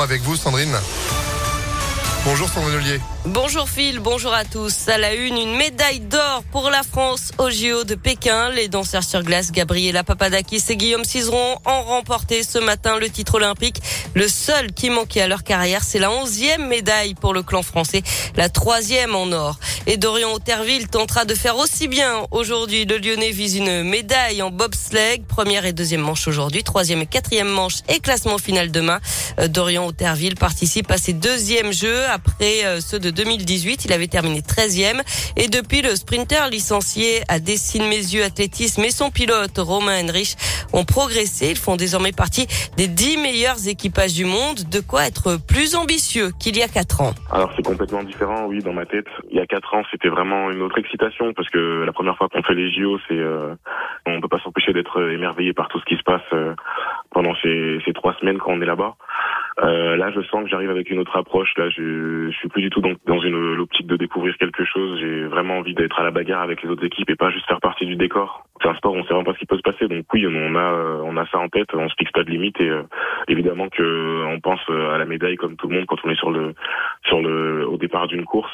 avec vous, Sandrine. Bonjour Sandrine Ollier. Bonjour Phil, bonjour à tous. À la une, une médaille d'or pour la France au JO de Pékin. Les danseurs sur glace Gabriela Papadakis et Guillaume Cizeron ont remporté ce matin le titre olympique. Le seul qui manquait à leur carrière, c'est la onzième médaille pour le clan français, la troisième en or. Et Dorian Otterville tentera de faire aussi bien aujourd'hui. Le Lyonnais vise une médaille en bobsleigh, première et deuxième manche aujourd'hui, troisième et quatrième manche et classement final demain. Euh, Dorian Otterville participe à ses deuxièmes jeux après euh, ceux de 2018. Il avait terminé 13e. Et depuis, le sprinter licencié à Dessine-Mes-Yeux Athlétisme et son pilote Romain Henrich ont progressé. Ils font désormais partie des 10 meilleurs équipages du monde. De quoi être plus ambitieux qu'il y a 4 ans. Alors c'est complètement différent, oui, dans ma tête. Il y a 4 ans, c'était vraiment une autre excitation parce que la première fois qu'on fait les JO, c'est euh, on peut pas s'empêcher d'être émerveillé par tout ce qui se passe euh, pendant ces, ces trois semaines quand on est là-bas. Euh, là, je sens que j'arrive avec une autre approche. Là, je, je suis plus du tout dans, dans une l'optique de découvrir quelque chose. J'ai vraiment envie d'être à la bagarre avec les autres équipes et pas juste faire partie du décor. C'est un sport, on sait vraiment pas ce qui peut se passer. Donc oui, on a on a ça en tête. On se fixe pas de limite et euh, évidemment que on pense à la médaille comme tout le monde quand on est sur le sur le au départ d'une course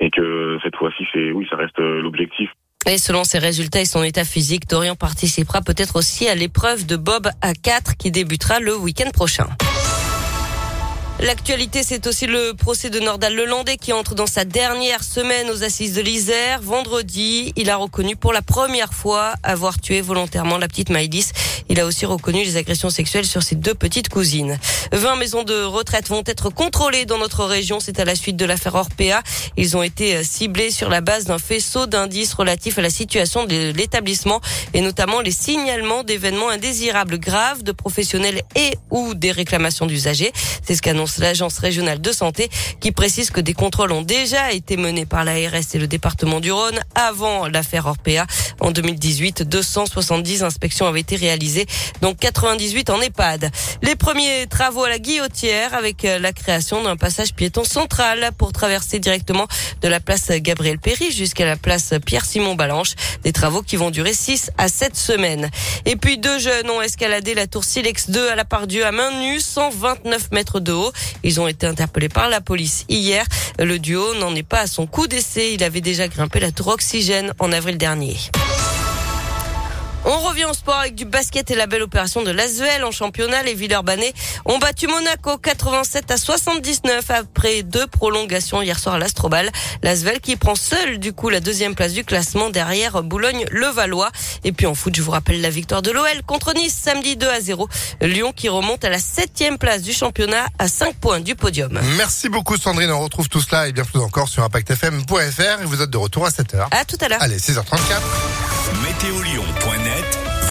et que cette fois-ci, c'est oui, ça reste l'objectif. Et selon ses résultats et son état physique, Dorian participera peut-être aussi à l'épreuve de Bob à 4 qui débutera le week-end prochain. L'actualité, c'est aussi le procès de Nordal Lelandais qui entre dans sa dernière semaine aux assises de l'Isère. Vendredi, il a reconnu pour la première fois avoir tué volontairement la petite Maïdis. Il a aussi reconnu les agressions sexuelles sur ses deux petites cousines. 20 maisons de retraite vont être contrôlées dans notre région. C'est à la suite de l'affaire Orpea. Ils ont été ciblés sur la base d'un faisceau d'indices relatifs à la situation de l'établissement et notamment les signalements d'événements indésirables graves de professionnels et ou des réclamations d'usagers. C'est ce qu'annonce l'agence régionale de santé qui précise que des contrôles ont déjà été menés par l'ARS et le département du Rhône avant l'affaire Orpea. En 2018, 270 inspections avaient été réalisées, donc 98 en EHPAD. Les premiers travaux à la guillotière avec la création d'un passage piéton central pour traverser directement de la place Gabriel Péry jusqu'à la place Pierre-Simon Balanche. Des travaux qui vont durer 6 à 7 semaines. Et puis deux jeunes ont escaladé la tour Silex 2 à la Pardieu à main nue, 129 mètres de haut. Ils ont été interpellés par la police hier. Le duo n'en est pas à son coup d'essai. Il avait déjà grimpé la tour Oxygène en avril dernier. On revient au sport avec du basket et la belle opération de l'Asvel en championnat. Les Villeurbanais ont battu Monaco 87 à 79 après deux prolongations hier soir à l'Astrobal. L'Asvel qui prend seul du coup la deuxième place du classement derrière Boulogne-le-Valois. Et puis en foot, je vous rappelle la victoire de l'OL contre Nice samedi 2 à 0. Lyon qui remonte à la septième place du championnat à 5 points du podium. Merci beaucoup Sandrine. On retrouve tout cela et bien plus encore sur impactfm.fr et vous êtes de retour à 7h. À tout à l'heure. Allez, 6h34. Météolion.net